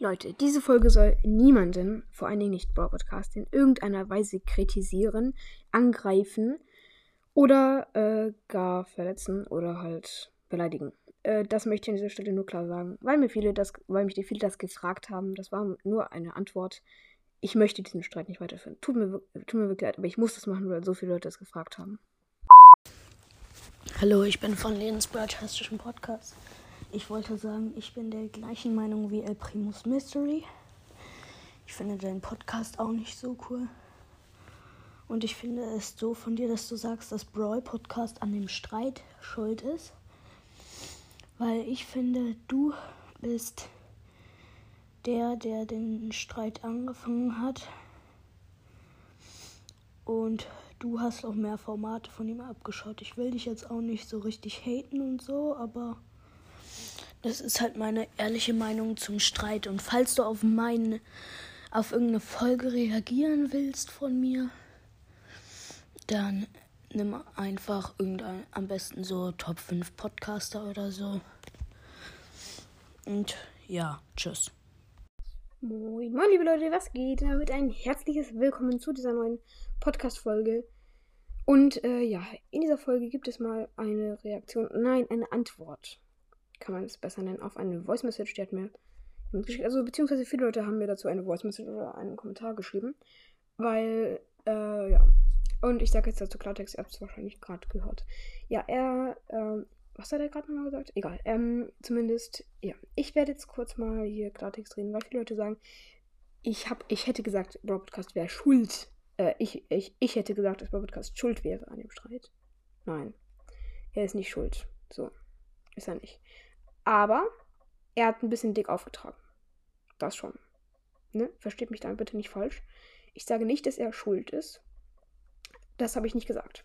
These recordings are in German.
Leute, diese Folge soll niemanden, vor allen Dingen nicht Brawl Podcast, in irgendeiner Weise kritisieren, angreifen oder äh, gar verletzen oder halt beleidigen. Äh, das möchte ich an dieser Stelle nur klar sagen, weil mir viele das, weil mich viele das gefragt haben. Das war nur eine Antwort. Ich möchte diesen Streit nicht weiterführen. Tut mir, tut mir wirklich leid, aber ich muss das machen, weil so viele Leute das gefragt haben. Hallo, ich bin von Lenens Broadcastischen Podcast. Ich wollte sagen, ich bin der gleichen Meinung wie El Primus Mystery. Ich finde deinen Podcast auch nicht so cool. Und ich finde es so von dir, dass du sagst, dass Brawl Podcast an dem Streit schuld ist. Weil ich finde, du bist der, der den Streit angefangen hat. Und du hast auch mehr Formate von ihm abgeschaut. Ich will dich jetzt auch nicht so richtig haten und so, aber das ist halt meine ehrliche Meinung zum Streit. Und falls du auf meine, auf irgendeine Folge reagieren willst von mir, dann nimm einfach irgendein, am besten so Top 5 Podcaster oder so. Und ja, tschüss. Moin, moin, liebe Leute, was geht? Damit ein herzliches Willkommen zu dieser neuen Podcast-Folge. Und äh, ja, in dieser Folge gibt es mal eine Reaktion, nein, eine Antwort kann man es besser nennen, auf eine Voice Message, die hat mir. Also, beziehungsweise viele Leute haben mir dazu eine Voice Message oder einen Kommentar geschrieben. Weil, äh, ja. Und ich sage jetzt dazu Klartext, ihr habt es wahrscheinlich gerade gehört. Ja, er, ähm, was hat er gerade nochmal gesagt? Egal. Ähm, zumindest, ja. Ich werde jetzt kurz mal hier Klartext reden, weil viele Leute sagen, ich, hab, ich hätte gesagt, Broadcast wäre schuld. Äh, ich, ich, ich hätte gesagt, dass Broadcast schuld wäre an dem Streit. Nein. Er ist nicht schuld. So. Ist er nicht. Aber er hat ein bisschen dick aufgetragen. Das schon. Ne? Versteht mich dann bitte nicht falsch. Ich sage nicht, dass er schuld ist. Das habe ich nicht gesagt.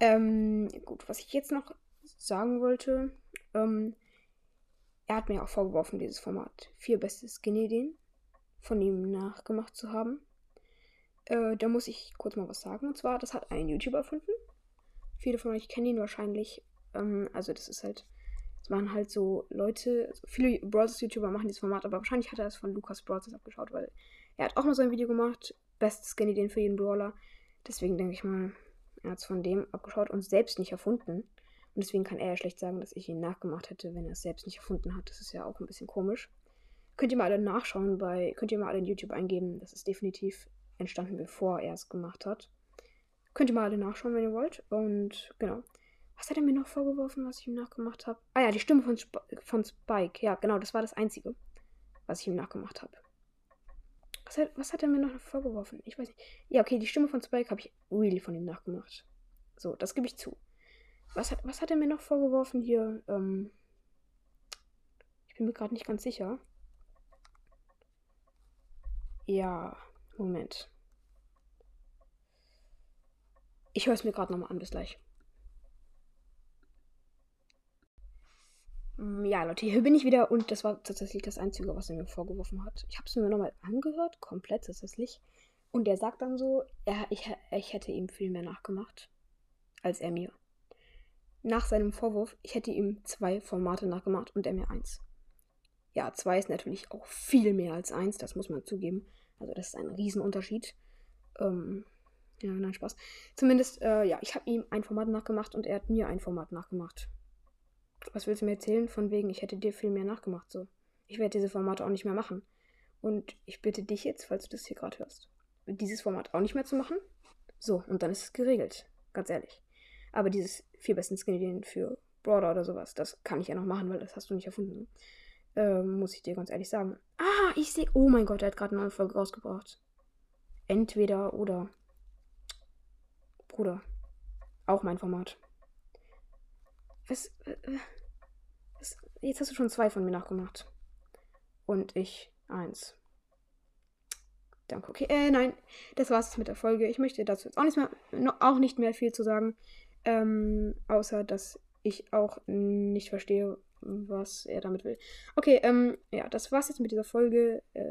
Ähm, gut, was ich jetzt noch sagen wollte, ähm, er hat mir auch vorgeworfen, dieses Format vier beste Skin-Ideen von ihm nachgemacht zu haben. Äh, da muss ich kurz mal was sagen. Und zwar, das hat ein YouTuber erfunden. Viele von euch kennen ihn wahrscheinlich. Ähm, also, das ist halt es waren halt so Leute, viele Brawlers-YouTuber machen dieses Format, aber wahrscheinlich hat er es von Lukas Brawlers abgeschaut, weil er hat auch mal so ein Video gemacht, bestes Skin-Ideen für jeden Brawler. Deswegen denke ich mal, er hat es von dem abgeschaut und selbst nicht erfunden. Und deswegen kann er ja schlecht sagen, dass ich ihn nachgemacht hätte, wenn er es selbst nicht erfunden hat. Das ist ja auch ein bisschen komisch. Könnt ihr mal alle nachschauen bei, könnt ihr mal alle in YouTube eingeben. Das ist definitiv entstanden, bevor er es gemacht hat. Könnt ihr mal alle nachschauen, wenn ihr wollt. Und genau. Was hat er mir noch vorgeworfen, was ich ihm nachgemacht habe? Ah ja, die Stimme von, Sp von Spike. Ja, genau, das war das Einzige, was ich ihm nachgemacht habe. Was hat, was hat er mir noch vorgeworfen? Ich weiß nicht. Ja, okay, die Stimme von Spike habe ich really von ihm nachgemacht. So, das gebe ich zu. Was hat, was hat er mir noch vorgeworfen hier? Ähm, ich bin mir gerade nicht ganz sicher. Ja, Moment. Ich höre es mir gerade nochmal an. Bis gleich. Ja, Leute, hier bin ich wieder und das war tatsächlich das Einzige, was er mir vorgeworfen hat. Ich habe es mir nochmal angehört, komplett tatsächlich. Und er sagt dann so, er, ich, ich hätte ihm viel mehr nachgemacht als er mir. Nach seinem Vorwurf, ich hätte ihm zwei Formate nachgemacht und er mir eins. Ja, zwei ist natürlich auch viel mehr als eins, das muss man zugeben. Also das ist ein Riesenunterschied. Ähm, ja, nein, Spaß. Zumindest, äh, ja, ich habe ihm ein Format nachgemacht und er hat mir ein Format nachgemacht. Was willst du mir erzählen? Von wegen, ich hätte dir viel mehr nachgemacht. So. Ich werde diese Formate auch nicht mehr machen. Und ich bitte dich jetzt, falls du das hier gerade hörst, dieses Format auch nicht mehr zu machen. So, und dann ist es geregelt. Ganz ehrlich. Aber dieses vier besten Skin-Ideen für Brawler oder sowas, das kann ich ja noch machen, weil das hast du nicht erfunden. Ähm, muss ich dir ganz ehrlich sagen. Ah, ich sehe. Oh mein Gott, er hat gerade eine neue Folge rausgebracht. Entweder oder. Bruder. Auch mein Format. Was, was, Jetzt hast du schon zwei von mir nachgemacht. Und ich eins. Danke. Okay, äh, nein. Das war's mit der Folge. Ich möchte dazu jetzt auch nicht mehr, auch nicht mehr viel zu sagen. Ähm, außer, dass ich auch nicht verstehe, was er damit will. Okay, ähm, ja, das war's jetzt mit dieser Folge. Äh,